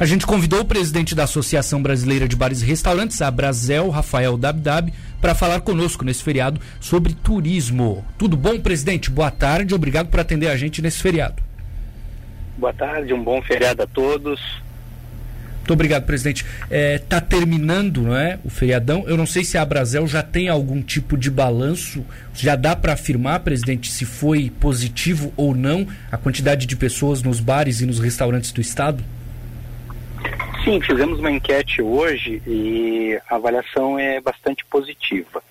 A gente convidou o presidente da Associação Brasileira de Bares e Restaurantes, a Brasel, Rafael Dabdab, para falar conosco nesse feriado sobre turismo. Tudo bom, presidente? Boa tarde, obrigado por atender a gente nesse feriado. Boa tarde, um bom feriado a todos. Muito obrigado, presidente. Está é, tá terminando não é, o feriadão. Eu não sei se a Brasel já tem algum tipo de balanço. Já dá para afirmar, presidente, se foi positivo ou não a quantidade de pessoas nos bares e nos restaurantes do estado? Sim, fizemos uma enquete hoje e a avaliação é bastante positiva.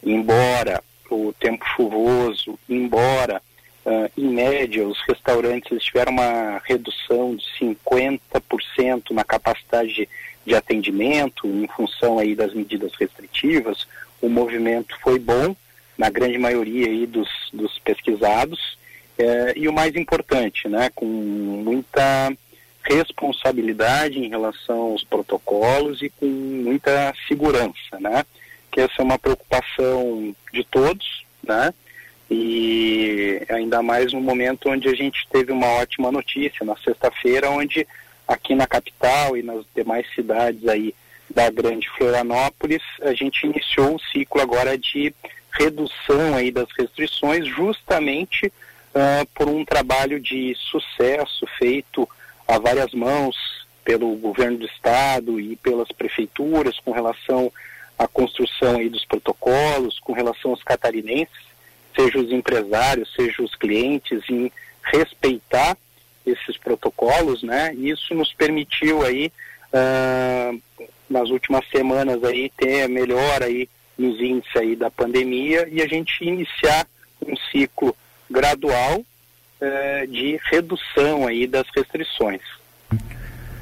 Embora o tempo chuvoso, embora uh, em média os restaurantes tiveram uma redução de 50% na capacidade de, atendimento em função aí das medidas restritivas, o movimento foi bom na grande maioria aí dos, dos pesquisados eh, e o mais importante, né, com muita responsabilidade em relação aos protocolos e com muita segurança, né? Que essa é uma preocupação de todos, né? E ainda mais no momento onde a gente teve uma ótima notícia na sexta-feira, onde aqui na capital e nas demais cidades aí da Grande Florianópolis, a gente iniciou um ciclo agora de redução aí das restrições, justamente uh, por um trabalho de sucesso feito a várias mãos pelo governo do estado e pelas prefeituras com relação à construção aí dos protocolos, com relação aos catarinenses, seja os empresários, seja os clientes, em respeitar esses protocolos, né? Isso nos permitiu aí uh, nas últimas semanas aí ter melhor aí nos índices aí da pandemia e a gente iniciar um ciclo gradual de redução aí das restrições.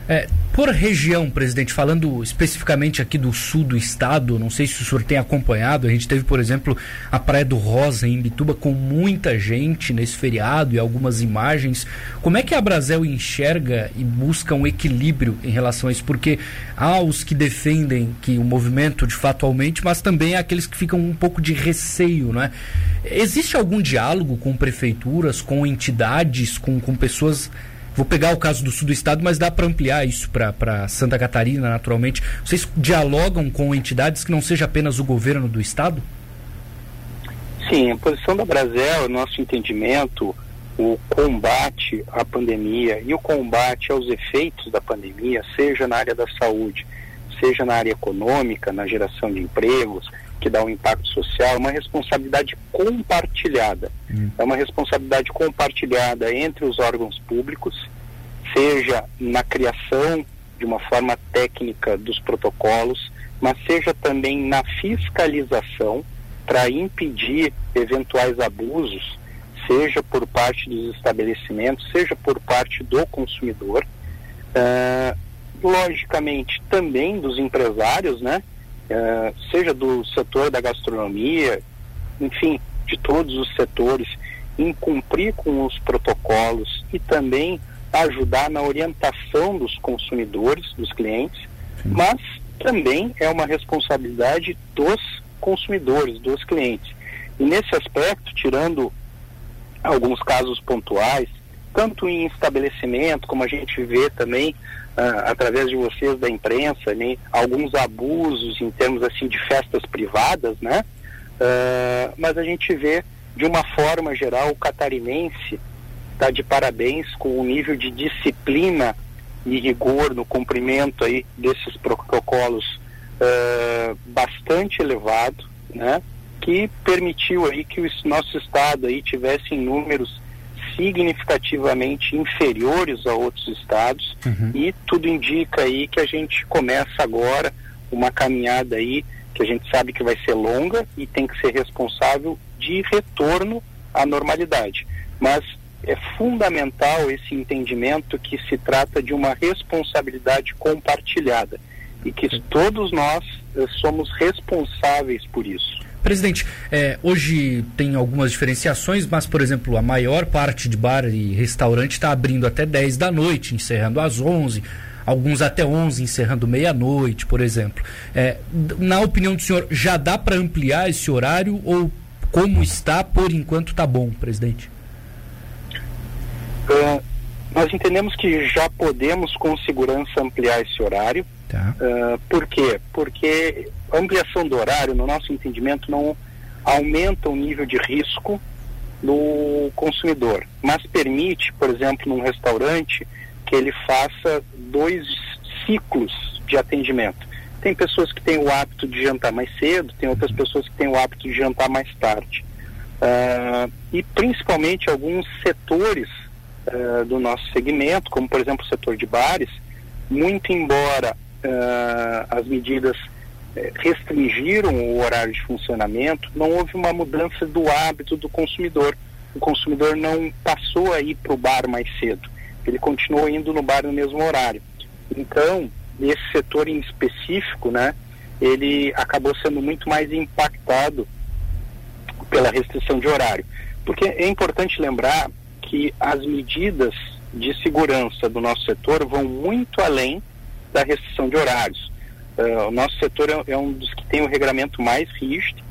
É, por região, presidente, falando especificamente aqui do sul do estado, não sei se o senhor tem acompanhado, a gente teve, por exemplo, a Praia do Rosa em Bituba com muita gente nesse feriado e algumas imagens. Como é que a Brasel enxerga e busca um equilíbrio em relação a isso? Porque há os que defendem que o movimento de fato aumente, mas também há aqueles que ficam um pouco de receio, não é? Existe algum diálogo com prefeituras, com entidades, com, com pessoas Vou pegar o caso do sul do estado, mas dá para ampliar isso para Santa Catarina, naturalmente. Vocês dialogam com entidades que não seja apenas o governo do estado? Sim, a posição da Brasel, nosso entendimento, o combate à pandemia e o combate aos efeitos da pandemia, seja na área da saúde, seja na área econômica, na geração de empregos, que dá um impacto social, é uma responsabilidade compartilhada. Hum. É uma responsabilidade compartilhada entre os órgãos públicos, seja na criação de uma forma técnica dos protocolos, mas seja também na fiscalização para impedir eventuais abusos, seja por parte dos estabelecimentos, seja por parte do consumidor. Uh, logicamente também dos empresários, né? Uh, seja do setor da gastronomia, enfim, de todos os setores, em cumprir com os protocolos e também ajudar na orientação dos consumidores, dos clientes, Sim. mas também é uma responsabilidade dos consumidores, dos clientes. E nesse aspecto, tirando alguns casos pontuais, tanto em estabelecimento, como a gente vê também uh, através de vocês da imprensa, né, alguns abusos em termos assim de festas privadas, né? Uh, mas a gente vê de uma forma geral o catarinense está de parabéns com o nível de disciplina e rigor no cumprimento aí desses protocolos uh, bastante elevado, né? Que permitiu aí que o nosso estado aí tivesse números significativamente inferiores a outros estados uhum. e tudo indica aí que a gente começa agora uma caminhada aí que a gente sabe que vai ser longa e tem que ser responsável de retorno à normalidade. Mas é fundamental esse entendimento que se trata de uma responsabilidade compartilhada e que todos nós eh, somos responsáveis por isso. Presidente, é, hoje tem algumas diferenciações, mas, por exemplo, a maior parte de bar e restaurante está abrindo até 10 da noite, encerrando às 11, alguns até 11, encerrando meia-noite, por exemplo. É, na opinião do senhor, já dá para ampliar esse horário ou como está, por enquanto, está bom, presidente? Uh, nós entendemos que já podemos com segurança ampliar esse horário. Tá. Uh, por quê? Porque a ampliação do horário, no nosso entendimento, não aumenta o nível de risco do consumidor, mas permite, por exemplo, num restaurante, que ele faça dois ciclos de atendimento. Tem pessoas que têm o hábito de jantar mais cedo, tem outras pessoas que têm o hábito de jantar mais tarde. Uh, e principalmente alguns setores uh, do nosso segmento, como por exemplo o setor de bares, muito embora uh, as medidas eh, restringiram o horário de funcionamento, não houve uma mudança do hábito do consumidor. O consumidor não passou a ir para o bar mais cedo, ele continuou indo no bar no mesmo horário. Então, esse setor em específico, né, ele acabou sendo muito mais impactado pela restrição de horário. Porque é importante lembrar que as medidas de segurança do nosso setor vão muito além da restrição de horários. Uh, o nosso setor é, é, um dos que tem o regramento mais rígido.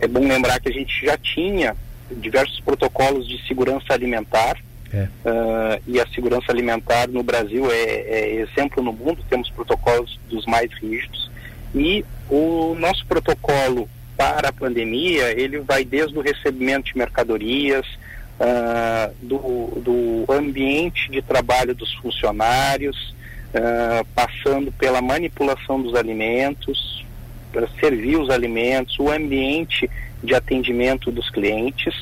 É bom lembrar que a gente já tinha diversos protocolos de segurança alimentar. É. Uh, e a segurança alimentar no Brasil é, é exemplo no mundo, temos protocolos dos mais rígidos. E o nosso protocolo para a pandemia, ele vai desde o recebimento de mercadorias, uh, do, do ambiente de trabalho dos funcionários, uh, passando pela manipulação dos alimentos, para servir os alimentos, o ambiente de atendimento dos clientes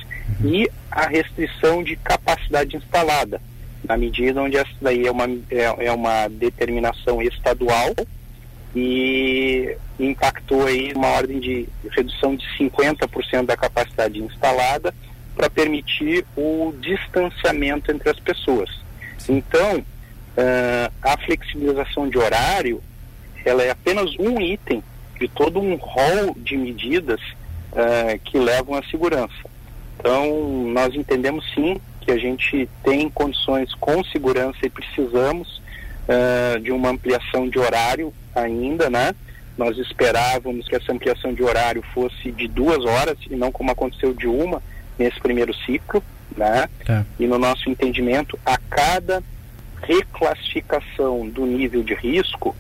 e a restrição de capacidade instalada, na medida onde essa daí é uma, é, é uma determinação estadual e impactou aí uma ordem de redução de 50% da capacidade instalada para permitir o distanciamento entre as pessoas. Então, uh, a flexibilização de horário, ela é apenas um item de todo um rol de medidas uh, que levam à segurança. Então, nós entendemos sim que a gente tem condições com segurança e precisamos uh, de uma ampliação de horário ainda, né? Nós esperávamos que essa ampliação de horário fosse de duas horas e não como aconteceu de uma, nesse primeiro ciclo, né? Tá. E no nosso entendimento, a cada reclassificação do nível de risco,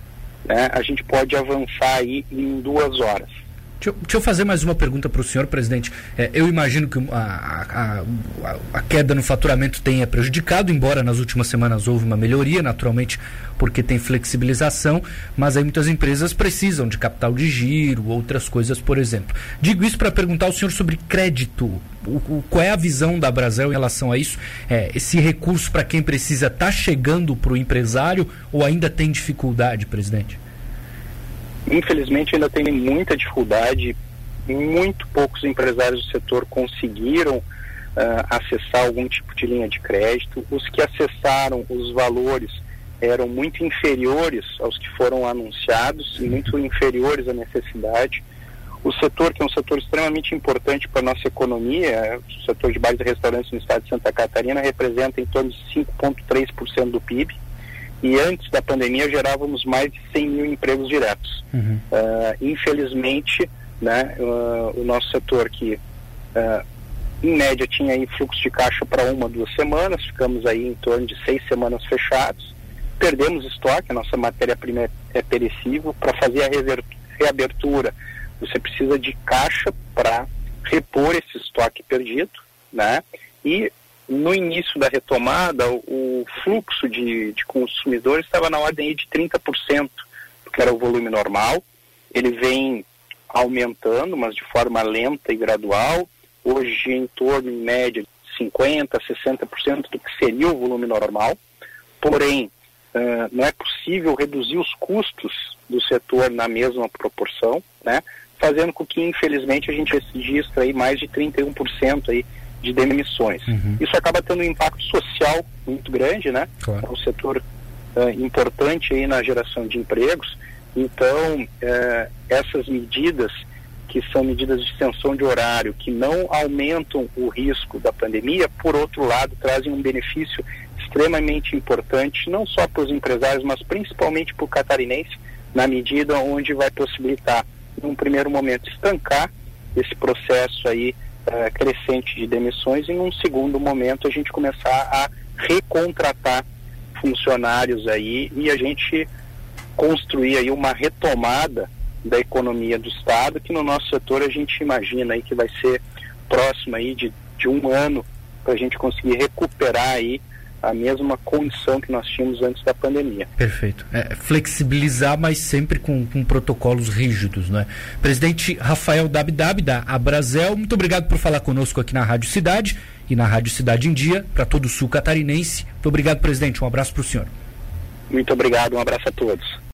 né, a gente pode avançar aí em duas horas. Deixa deixa eu, fazer mais uma pergunta para o senhor, presidente. É, eu imagino que a, a, a, queda no faturamento tenha prejudicado, embora nas últimas semanas houve uma melhoria, naturalmente, porque tem flexibilização, mas aí muitas empresas precisam de capital de giro, outras coisas, por exemplo. Digo isso para perguntar ao senhor sobre crédito. O, o, qual é a visão da Brasil em relação a isso? É, esse recurso para quem precisa está chegando para o empresário ou ainda tem dificuldade, presidente? Infelizmente ainda tem muita dificuldade, muito poucos empresários do setor conseguiram uh, acessar algum tipo de linha de crédito. Os que acessaram os valores eram muito inferiores aos que foram anunciados e muito inferiores à necessidade. O setor, que é um setor extremamente importante para a nossa economia, o setor de bares e restaurantes no estado de Santa Catarina, representa em torno de 5,3% do PIB e antes da pandemia gerávamos mais de 100 mil empregos diretos. Uhum. Uh, infelizmente, né, uh, o nosso setor que uh, em média tinha aí fluxo de caixa para uma, duas semanas, ficamos aí em torno de seis semanas fechados, perdemos estoque, a nossa matéria-prima é, é perecível, para fazer a reabertura você precisa de caixa para repor esse estoque perdido, né? E no início da retomada, o, fluxo de, de consumidores estava na ordem de 30%, que era o volume normal. Ele vem aumentando, mas de forma lenta e gradual. Hoje, em torno, em média, de 50%, 60% do que seria o volume normal. Porém, uh, não é possível reduzir os custos do setor na mesma proporção, né? fazendo com que, infelizmente, a gente registre aí mais de 31% aí de demissões. Uhum. Isso acaba tendo um impacto social muito grande, né? Claro. É um setor uh, importante aí na geração de empregos. Então, uh, essas medidas que são medidas de extensão de horário, que não aumentam o risco da pandemia, por outro lado, trazem um benefício extremamente importante, não só para os empresários, mas principalmente para o catarinense, na medida onde vai possibilitar, num primeiro momento, estancar esse processo aí uh, crescente de demissões e num segundo momento a gente começar a recontratar funcionários aí e a gente construir aí uma retomada da economia do Estado, que no nosso setor a gente imagina aí que vai ser próximo aí de, de um ano para a gente conseguir recuperar aí a mesma condição que nós tínhamos antes da pandemia. Perfeito. É, flexibilizar, mas sempre com, com, protocolos rígidos, não é? Presidente Rafael Dabdab da Abrazel, muito obrigado por falar conosco aqui na Rádio Cidade e na Rádio Cidade em Dia, para todo o sul catarinense. Muito obrigado, presidente. Um abraço para o senhor. Muito obrigado, um abraço a todos.